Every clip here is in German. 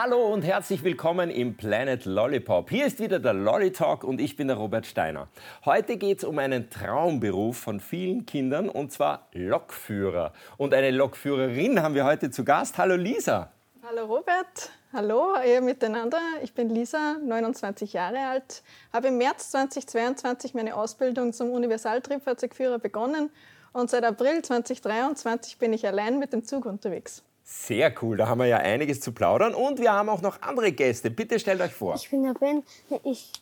Hallo und herzlich willkommen im Planet Lollipop. Hier ist wieder der Lolly Talk und ich bin der Robert Steiner. Heute geht es um einen Traumberuf von vielen Kindern und zwar Lokführer. Und eine Lokführerin haben wir heute zu Gast. Hallo Lisa. Hallo Robert. Hallo ihr miteinander. Ich bin Lisa, 29 Jahre alt, habe im März 2022 meine Ausbildung zum Universaltriebfahrzeugführer begonnen und seit April 2023 bin ich allein mit dem Zug unterwegs. Sehr cool, da haben wir ja einiges zu plaudern und wir haben auch noch andere Gäste. Bitte stellt euch vor. Ich bin der Ben, ich,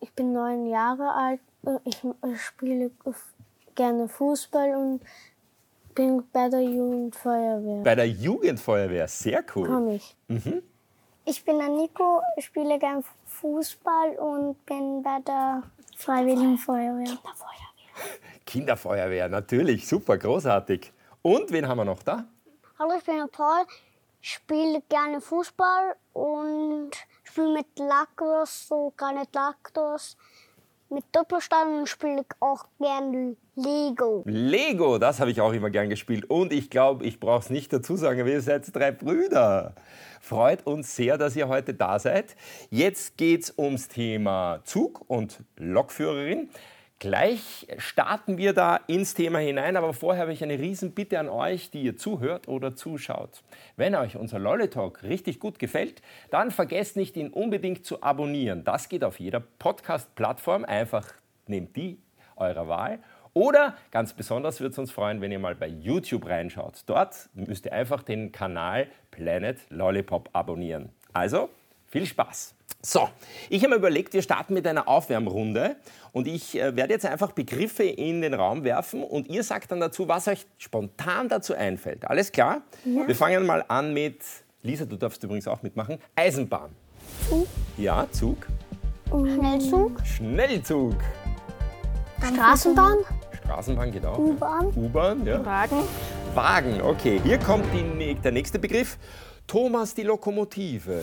ich bin neun Jahre alt, ich, ich spiele gerne Fußball und bin bei der Jugendfeuerwehr. Bei der Jugendfeuerwehr, sehr cool. Komm ich. Mhm. Ich bin der Nico, spiele gern Fußball und bin bei der Freiwilligen Feuerwehr. Kinderfeuerwehr. Kinderfeuerwehr, natürlich, super, großartig. Und wen haben wir noch da? Hallo, ich bin der Paul, spiele gerne Fußball und spiele mit Lacrosse, so Granit Lacrosse. Mit Doppelsteinen spiele ich auch gerne Lego. Lego, das habe ich auch immer gern gespielt. Und ich glaube, ich brauche es nicht dazu sagen, wir seid drei Brüder. Freut uns sehr, dass ihr heute da seid. Jetzt geht es ums Thema Zug und Lokführerin. Gleich starten wir da ins Thema hinein, aber vorher habe ich eine Riesenbitte an euch, die ihr zuhört oder zuschaut. Wenn euch unser Lolly Talk richtig gut gefällt, dann vergesst nicht, ihn unbedingt zu abonnieren. Das geht auf jeder Podcast-Plattform. Einfach nehmt die eurer Wahl. Oder ganz besonders würde es uns freuen, wenn ihr mal bei YouTube reinschaut. Dort müsst ihr einfach den Kanal Planet Lollipop abonnieren. Also, viel Spaß! So, ich habe mir überlegt, wir starten mit einer Aufwärmrunde und ich äh, werde jetzt einfach Begriffe in den Raum werfen und ihr sagt dann dazu, was euch spontan dazu einfällt. Alles klar? Ja. Wir fangen mal an mit, Lisa, du darfst übrigens auch mitmachen, Eisenbahn. Zug. Ja, Zug. Schnellzug. Schnellzug. Straßenbahn. Straßenbahn, genau. U-Bahn. U-Bahn, ja. Wagen. Wagen, okay. Hier kommt die, der nächste Begriff. Thomas die Lokomotive.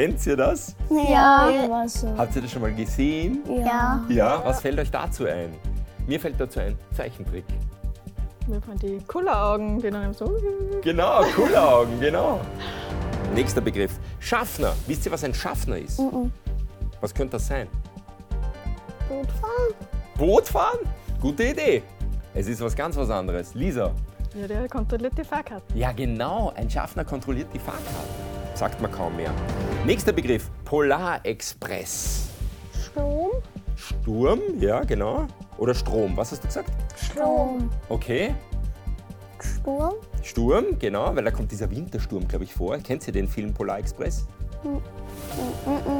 Kennt ihr das? Ja. Ja. Habt ihr das schon mal gesehen? Ja. Ja. Was fällt euch dazu ein? Mir fällt dazu ein Zeichentrick. Wir haben die Kulleraugen, die dann so. Genau, coole Augen, genau. Nächster Begriff. Schaffner. Wisst ihr, was ein Schaffner ist? Was könnte das sein? Bootfahren. Boot fahren? Gute Idee. Es ist was ganz was anderes. Lisa. Ja, der kontrolliert die Fahrkarte. Ja, genau. Ein Schaffner kontrolliert die Fahrkarte. Sagt man kaum mehr. Nächster Begriff. Polarexpress. Strom. Sturm, ja, genau. Oder Strom. Was hast du gesagt? Strom. Okay. Sturm. Sturm, genau, weil da kommt dieser Wintersturm, glaube ich, vor. Kennt ihr den Film Polar Express?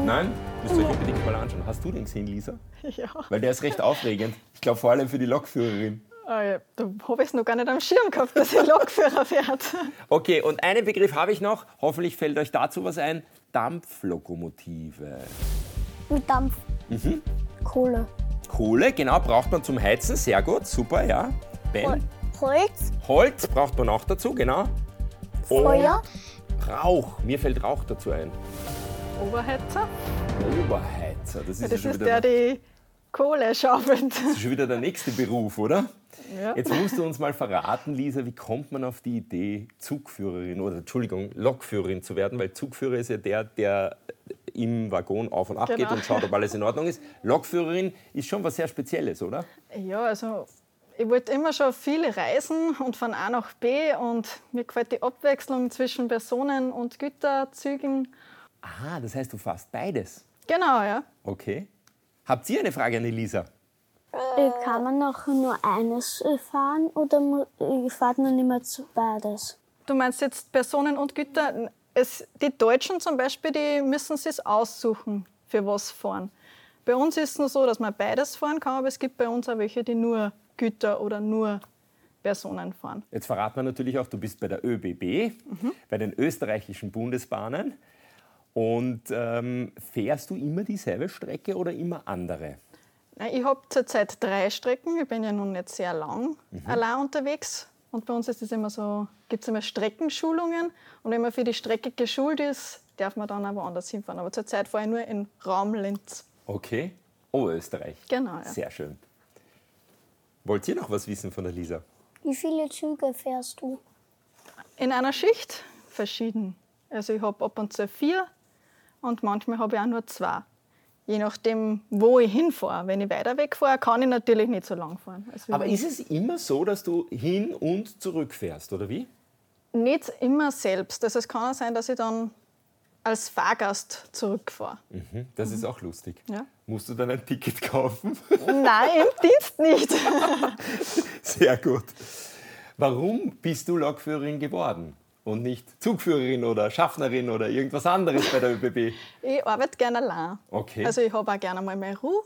Nein? Müsst ihr euch unbedingt mal anschauen. Hast du den gesehen, Lisa? Ja. Weil der ist recht aufregend. Ich glaube vor allem für die Lokführerin. Ja. Da habe ich es noch gar nicht am Schirm gehabt, dass ich Lokführer fährt. Okay, und einen Begriff habe ich noch. Hoffentlich fällt euch dazu was ein. Dampflokomotive. Mit Dampf. Kohle. Kohle, genau, braucht man zum Heizen. Sehr gut, super, ja. Ben. Holz. Holz braucht man auch dazu, genau. Und Feuer. Rauch. Mir fällt Rauch dazu ein. Oberheizer. Oberheizer. Das ist, Ja, ja das schon ist wieder der, die Kohle schaufelt. Das ist schon wieder der nächste Beruf, oder? Ja. Jetzt musst du uns mal verraten, Lisa, wie kommt man auf die Idee, Zugführerin oder Entschuldigung, Lokführerin zu werden? Weil Zugführer ist ja der, der im Waggon auf und ab geht Genau. und schaut, ob alles in Ordnung ist. Lokführerin ist schon was sehr Spezielles, oder? Ja, also ich wollte immer schon viele reisen und von A nach B und mir gefällt die Abwechslung zwischen Personen- und Güterzügen. Aha, das heißt, du fährst beides. Genau, ja. Okay. Habt ihr eine Frage an die Lisa? Äh, Kann man noch nur eines äh, fahren oder äh, fahrt man immer zu beides? Du meinst jetzt Personen und Güter? Es, die Deutschen zum Beispiel, die müssen sich aussuchen, für was fahren. Bei uns ist es nur so, dass man beides fahren kann, aber es gibt bei uns auch welche, die nur Güter oder nur Personen fahren. Jetzt verraten wir natürlich auch, du bist bei der ÖBB, bei den österreichischen Bundesbahnen. Und ähm, fährst du immer dieselbe Strecke oder immer andere? Nein, Ich habe zurzeit drei Strecken. Ich bin ja nun nicht sehr lang allein unterwegs. Und bei uns ist es immer so, gibt es immer Streckenschulungen. Und wenn man für die Strecke geschult ist, darf man dann auch woanders hinfahren. Aber zurzeit fahre ich nur in Raum Linz. Okay. Oberösterreich. Genau, ja. Sehr schön. Wollt ihr noch was wissen von der Lisa? Wie viele Züge fährst du? In einer Schicht verschieden. Also ich habe ab und zu vier und manchmal habe ich auch nur zwei. Je nachdem, wo ich hinfahre. Wenn ich weiter wegfahre, kann ich natürlich nicht so lang fahren. Aber ist es immer so, dass du hin und zurück fährst, oder wie? Nicht immer selbst. Also es kann auch sein, dass ich dann als Fahrgast zurückfahre. Hm, Das ist auch lustig. Ja. Musst du dann ein Ticket kaufen? Nein, im Dienst nicht. Sehr gut. Warum bist du Lokführerin geworden und nicht Zugführerin oder Schaffnerin oder irgendwas anderes bei der ÖBB? Ich arbeite gerne allein. Okay. Also ich habe auch gerne mal mehr Ruhe.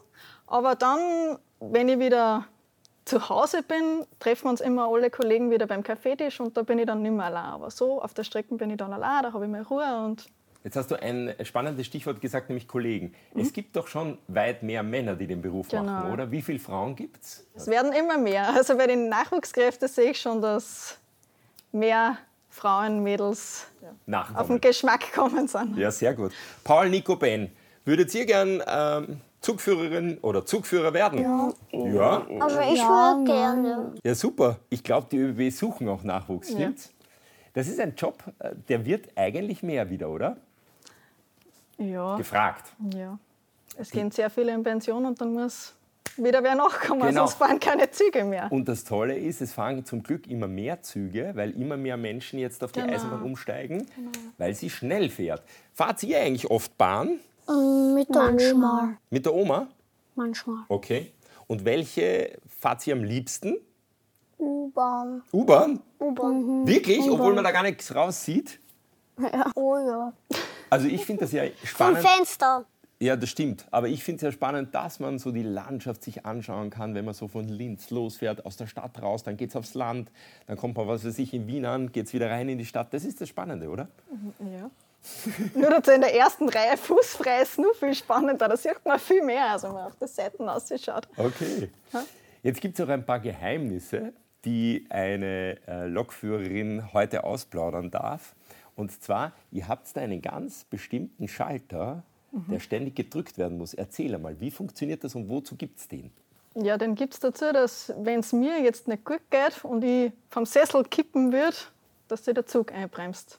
Aber dann, wenn ich wieder zu Hause bin, treffen wir uns immer alle Kollegen wieder beim Kaffeetisch und da bin ich dann nicht mehr allein. Aber so auf der Strecke bin ich dann allein, da habe ich mehr Ruhe und Jetzt hast du ein spannendes Stichwort gesagt, nämlich Kollegen. Es gibt doch schon weit mehr Männer, die den Beruf Genau. machen, oder? Wie viele Frauen gibt es? es werden immer mehr. Also bei den Nachwuchskräften sehe ich schon, dass mehr Frauen, Mädels auf den Nachkommen. Geschmack kommen sind. Ja, sehr gut. Paul, Nico, Ben, würdet ihr gern ähm, Zugführerin oder Zugführer werden? Ja. Ja, Aber ich Ja, würde gerne. ja super. Ich glaube, die ÖBB suchen auch Nachwuchs, stimmt's? Das ist ein Job, äh, der wird eigentlich mehr wieder, oder? Ja, Gefragt. ja. Es gehen sehr viele in Pension und dann muss wieder wer nachkommen, Genau. sonst fahren keine Züge mehr. Und das Tolle ist, es fahren zum Glück immer mehr Züge, weil immer mehr Menschen jetzt auf die Genau. Eisenbahn umsteigen, weil sie schnell fährt. Fahrt ihr eigentlich oft Bahn Ähm, mit der Oma. mit der Oma? Manchmal. Okay. Und welche fahrt ihr am liebsten? U-Bahn. U-Bahn? U-Bahn. Wirklich? Obwohl man da gar nichts raussieht? Oh ja. Also ich finde das ja Vom spannend. Fenster. Ja, das stimmt. Aber ich finde es ja spannend, dass man so die Landschaft sich anschauen kann, wenn man so von Linz losfährt, aus der Stadt raus, dann geht es aufs Land, dann kommt man, was weiß ich, in Wien an, geht es wieder rein in die Stadt. Das ist das Spannende, oder? Ja. Nur dazu in der ersten Reihe fußfrei ist nur viel spannender. Da sieht man viel mehr, als wenn man auf die Seiten ausschaut. Okay. Jetzt gibt es auch ein paar Geheimnisse, die eine äh, Lokführerin heute ausplaudern darf. Und zwar, ihr habt da einen ganz bestimmten Schalter, der ständig gedrückt werden muss. Erzähl einmal, wie funktioniert das und wozu gibt es den? Ja, den gibt es dazu, dass wenn es mir jetzt nicht gut geht und ich vom Sessel kippen würde, dass sich der Zug einbremst.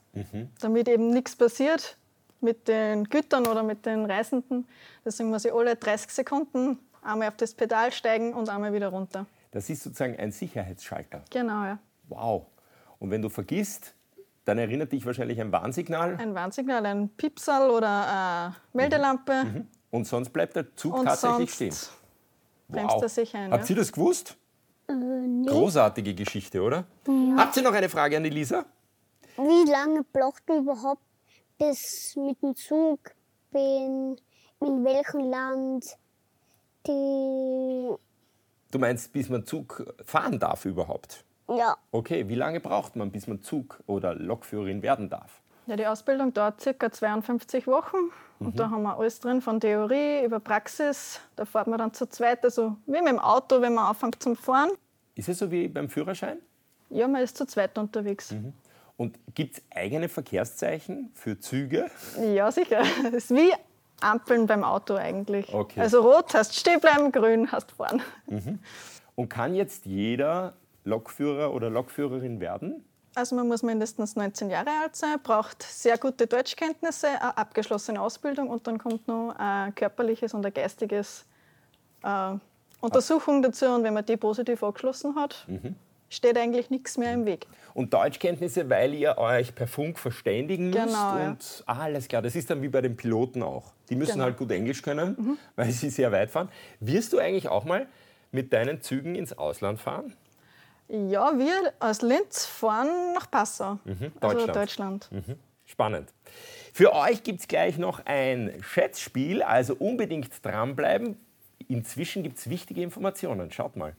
Damit eben nichts passiert mit den Gütern oder mit den Reisenden. Deswegen muss ich alle 30 Sekunden einmal auf das Pedal steigen und einmal wieder runter. Das ist sozusagen ein Sicherheitsschalter. Genau, ja. Wow. Und wenn du vergisst, dann erinnert dich wahrscheinlich ein Warnsignal Ein Warnsignal, ein Piepsal oder eine Meldelampe. und sonst bleibt der Zug Und tatsächlich sonst stehen. bremst er sich ein. Habt Ja. ihr das gewusst? Großartige Geschichte, oder? Habt ihr noch eine Frage an die Lisa? Wie lange braucht du überhaupt bis mit dem Zug bin, in welchem Land die. Du meinst, bis man Zug fahren darf überhaupt? Ja, Okay, wie lange braucht man, bis man Zug- oder Lokführerin werden darf? Ja, die Ausbildung dauert ca. 52 Wochen. Mhm. Und da haben wir alles drin, von Theorie über Praxis. Da fährt man dann zu zweit, also wie mit dem Auto, wenn man anfängt zum Fahren. Ist es so wie beim Führerschein? Ja, man ist zu zweit unterwegs. Mhm. Und gibt es eigene Verkehrszeichen für Züge? Ja, sicher. Das ist wie Ampeln beim Auto eigentlich. Okay. Also rot heißt stehen bleiben, grün heißt fahren. Und kann jetzt jeder Lokführer oder Lokführerin werden? Also man muss mindestens 19 Jahre alt sein, braucht sehr gute Deutschkenntnisse, eine abgeschlossene Ausbildung und dann kommt noch ein körperliches und ein geistiges äh, Untersuchung dazu. Und wenn man die positiv abgeschlossen hat, Mhm. steht eigentlich nichts mehr im Weg. Und Deutschkenntnisse, weil ihr euch per Funk verständigen müsst. Genau, ja. Und ah, alles klar, das ist dann wie bei den Piloten auch. Die müssen Genau. halt gut Englisch können, weil sie sehr weit fahren. Wirst du eigentlich auch mal mit deinen Zügen ins Ausland fahren? Ja, wir aus Linz fahren nach Passau, also Mhm. Deutschland. Deutschland. Spannend. Für euch gibt es gleich noch ein Schätzspiel, also unbedingt dranbleiben. Inzwischen gibt es wichtige Informationen. Schaut mal.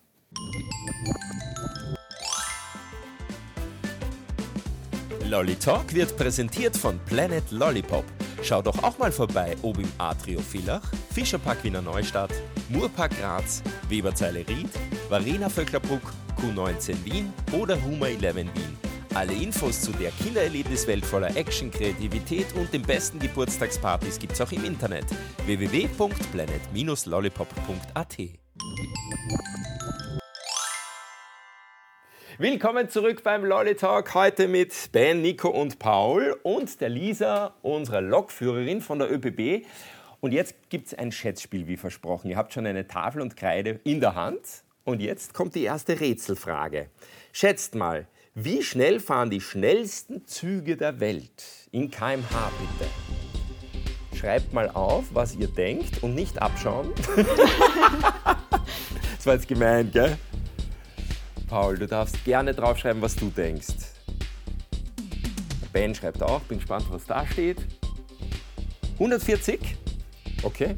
Lolly Talk wird präsentiert von Planet Lollipop. Schau doch auch mal vorbei, ob im Atrio Villach, Fischerpark Wiener Neustadt, Murpark Graz, Weberzeile Ried, Varena Vöcklerbruck, Q19 Wien oder Huma 11 Wien. Alle Infos zu der Killererlebniswelt voller Action, Kreativität und den besten Geburtstagspartys gibt's auch im Internet www.planet-lollipop.at. Willkommen zurück beim Lolly Talk. Heute mit Ben, Nico und Paul und der Lisa, unserer Lokführerin von der ÖBB. Und jetzt gibt es ein Schätzspiel, wie versprochen. Ihr habt schon eine Tafel und Kreide in der Hand. Und jetzt kommt die erste Rätselfrage. Schätzt mal, wie schnell fahren die schnellsten Züge der Welt? In kmh bitte. Schreibt mal auf, was ihr denkt und nicht abschauen. das war jetzt gemein, gell? Paul, du darfst gerne draufschreiben, was du denkst. Ben schreibt auch, bin gespannt, was da steht. 140? Okay.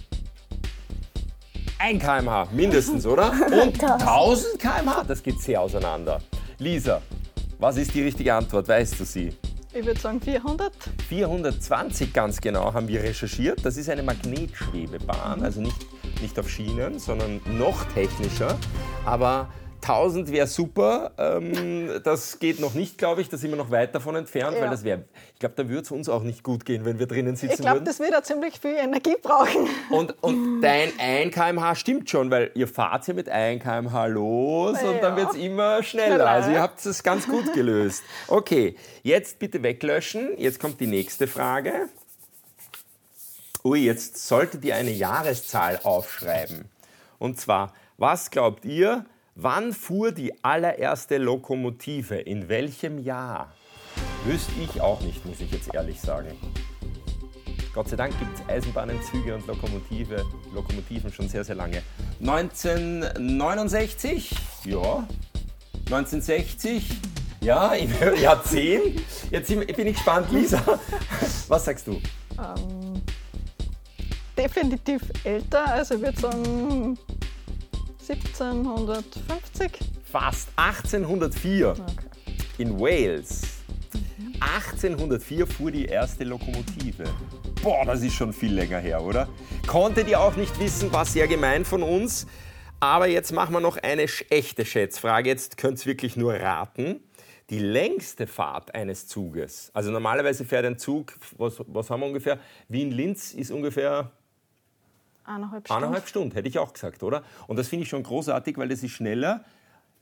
1 kmh mindestens, oder? Und 1000 kmh? Das geht sehr auseinander. Lisa, was ist die richtige Antwort? Weißt du sie? Ich würde sagen 400. 420 ganz genau haben wir recherchiert. Das ist eine Magnetschwebebahn, also nicht, nicht auf Schienen, sondern noch technischer. Aber 1000 wäre super. Ähm, das geht noch nicht, glaube ich. Da sind wir noch weit davon entfernt, Ja. weil das wäre, ich glaube, da würde es uns auch nicht gut gehen, wenn wir drinnen sitzen Ich glaube, würden. das wird ja ziemlich viel Energie brauchen. Und, und dein 1 kmh stimmt schon, weil ihr fahrt ja mit 1 kmh los und dann Ja. wird es immer schneller. Schneller, Also ihr ja. habt es ganz gut gelöst. Okay, jetzt bitte weglöschen. Jetzt kommt die nächste Frage. Ui, jetzt solltet ihr eine Jahreszahl aufschreiben. Und zwar, was glaubt ihr, wann fuhr die allererste Lokomotive? In welchem Jahr? Wüsste ich auch nicht, muss ich jetzt ehrlich sagen. Gott sei Dank gibt es Eisenbahnen, Züge und Lokomotive, Lokomotiven schon sehr, sehr lange. 1969? Ja. 1960? Ja, im Jahrzehnt. Jetzt bin ich gespannt, Lisa. Was sagst du? Definitiv älter, also ich würde sagen 1750. Fast 1804 in Wales. 1804 fuhr die erste Lokomotive. Boah, das ist schon viel länger her, oder? Konntet ihr auch nicht wissen, war sehr gemein von uns. Aber jetzt machen wir noch eine echte Schätzfrage. Jetzt könnt ihr wirklich nur raten. Die längste Fahrt eines Zuges, also normalerweise fährt ein Zug, was, was haben wir ungefähr? Wien-Linz ist ungefähr Eineinhalb Stunden. Eineinhalb Stunden, hätte ich auch gesagt, oder? Und das finde ich schon großartig, weil das ist schneller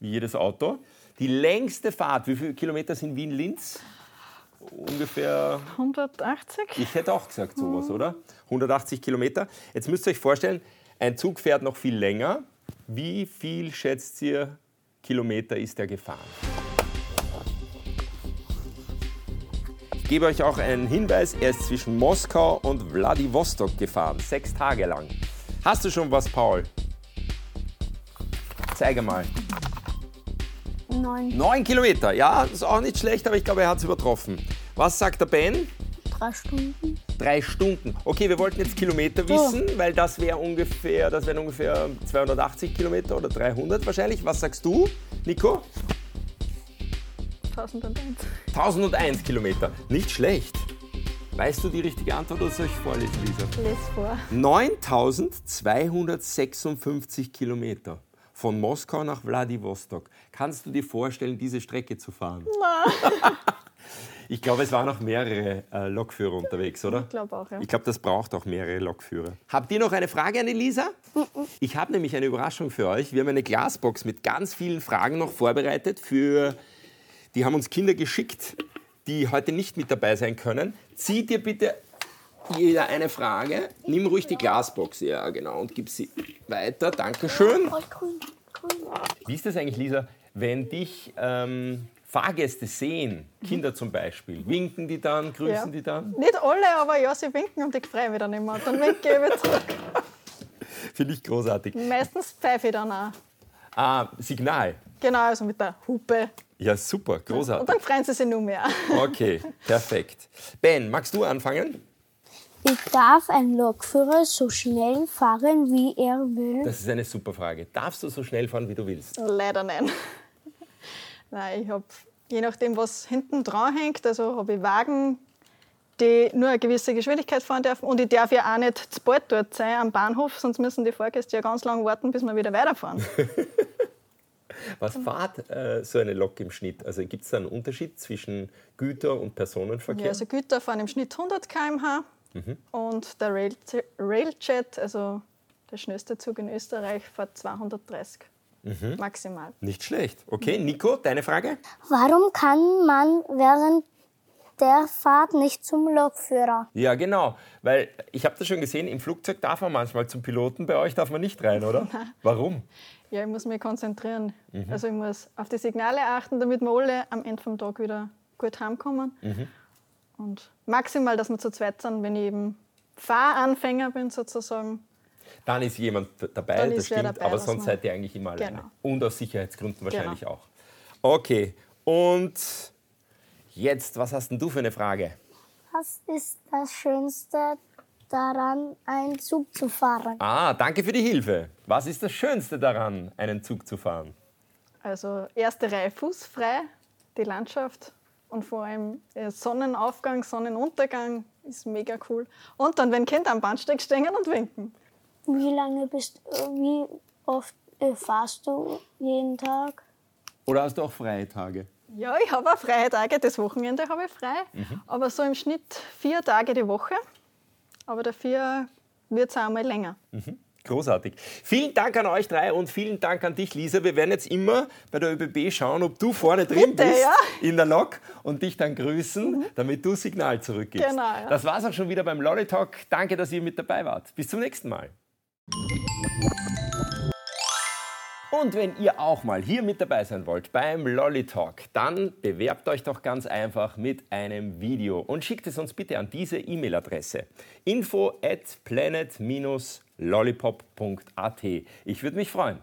wie jedes Auto. Die längste Fahrt, wie viele Kilometer sind Wien-Linz? Ungefähr, 180? ich hätte auch gesagt sowas, oder? 180 Kilometer. Jetzt müsst ihr euch vorstellen, ein Zug fährt noch viel länger. Wie viel schätzt ihr Kilometer ist er gefahren? Gebe euch auch einen Hinweis, er ist zwischen Moskau und Wladiwostok gefahren, sechs Tage lang. Hast du schon was, Paul? Zeige mal. Neun, Neun Kilometer, ja, ist auch nicht schlecht, aber ich glaube, er hat es übertroffen. Was sagt der Ben? drei Stunden. Drei Stunden. Okay, wir wollten jetzt Kilometer wissen, weil das wäre ungefähr, das wären ungefähr 280 Kilometer oder 300 wahrscheinlich. Was sagst du, Nico? 1001. 1001 Kilometer. Nicht schlecht. Weißt du die richtige Antwort oder soll ich vorlesen, Lisa? Les vor. 9256 Kilometer. Von Moskau nach Wladiwostok. Kannst du dir vorstellen, diese Strecke zu fahren? Ich glaube, es waren noch mehrere äh, Lokführer unterwegs, oder? Ich glaube auch, ja. Ich glaube, das braucht auch mehrere Lokführer. Habt ihr noch eine Frage an Elisa? Ich habe nämlich eine Überraschung für euch. Wir haben eine Glasbox mit ganz vielen Fragen noch vorbereitet. Für, die haben uns Kinder geschickt, die heute nicht mit dabei sein können. Zieht ihr bitte jeder eine Frage. Nimm ruhig die Glasbox, ja genau, und gib sie weiter. Dankeschön. Wie ist das eigentlich, Lisa, wenn dich ähm, Fahrgäste sehen, Kinder zum Beispiel, winken die dann, grüßen Ja. die dann? Nicht alle, aber ja, sie winken und ich freue mich dann immer. Dann winke ich wieder zurück. Finde ich großartig. Meistens pfeife ich dann auch. Ah, Signal. Genau, also mit der Hupe. Ja, super, Und großartig. dann freuen sie sich nur mehr. Okay, perfekt. Ben, magst du anfangen? Ich darf ein Lokführer so schnell fahren, wie er will. Das ist eine super Frage. Darfst du so schnell fahren, wie du willst? Leider nein. Nein, ich habe, je nachdem, was hinten dran hängt, also habe ich Wagen, die nur eine gewisse Geschwindigkeit fahren dürfen. Und ich darf ja auch nicht zu bald dort sein am Bahnhof, sonst müssen die Fahrgäste ja ganz lange warten, bis wir wieder weiterfahren. Was fahrt äh, so eine Lok im Schnitt? Also gibt es da einen Unterschied zwischen Güter- und Personenverkehr? Ja, also Güter fahren im Schnitt 100 km/h und der Rail Railjet, also der schnellste Zug in Österreich, fährt 230. maximal. Nicht schlecht. Okay, Nico, deine Frage? Warum kann man während der Fahrt nicht zum Lokführer? Ja, genau. Weil ich habe das schon gesehen, im Flugzeug darf man manchmal zum Piloten, bei euch darf man nicht rein, oder? Warum? Ja, ich muss mich konzentrieren. Also ich muss auf die Signale achten, damit wir alle am Ende vom Tag wieder gut heimkommen. Und maximal, dass wir zu zweit sind, wenn ich eben Fahranfänger bin sozusagen. Dann ist jemand dabei, Dann das stimmt, dabei, aber sonst seid ihr eigentlich immer alleine. Genau. Und aus Sicherheitsgründen wahrscheinlich Genau. auch. Okay, und jetzt, was hast denn du für eine Frage? Was ist das Schönste daran, einen Zug zu fahren? Ah, danke für die Hilfe. Was ist das Schönste daran, einen Zug zu fahren? Also erste Reihe fußfrei, die Landschaft und vor allem der Sonnenaufgang, Sonnenuntergang ist mega cool. Und dann, wenn Kinder am Bahnsteig stehen und winken. Wie lange bist wie oft äh, fahrst du jeden Tag? Oder hast du auch freie Tage? Ja, ich habe auch freie Tage, das Wochenende habe ich frei, aber so im Schnitt vier Tage die Woche. Aber dafür wird es auch mal länger. Großartig. Vielen Dank an euch drei und vielen Dank an dich, Lisa. Wir werden jetzt immer bei der ÖBB schauen, ob du vorne drin Bitte, bist ja. in der Lok und dich dann grüßen, damit du Signal zurückgibst. Genau, ja. Das war's auch schon wieder beim Lolly Talk. Danke, dass ihr mit dabei wart. Bis zum nächsten Mal. Und wenn ihr auch mal hier mit dabei sein wollt beim Lolly Talk, dann bewerbt euch doch ganz einfach mit einem Video und schickt es uns bitte an diese E-Mail-Adresse info at planet-lollipop.at. Ich würde mich freuen.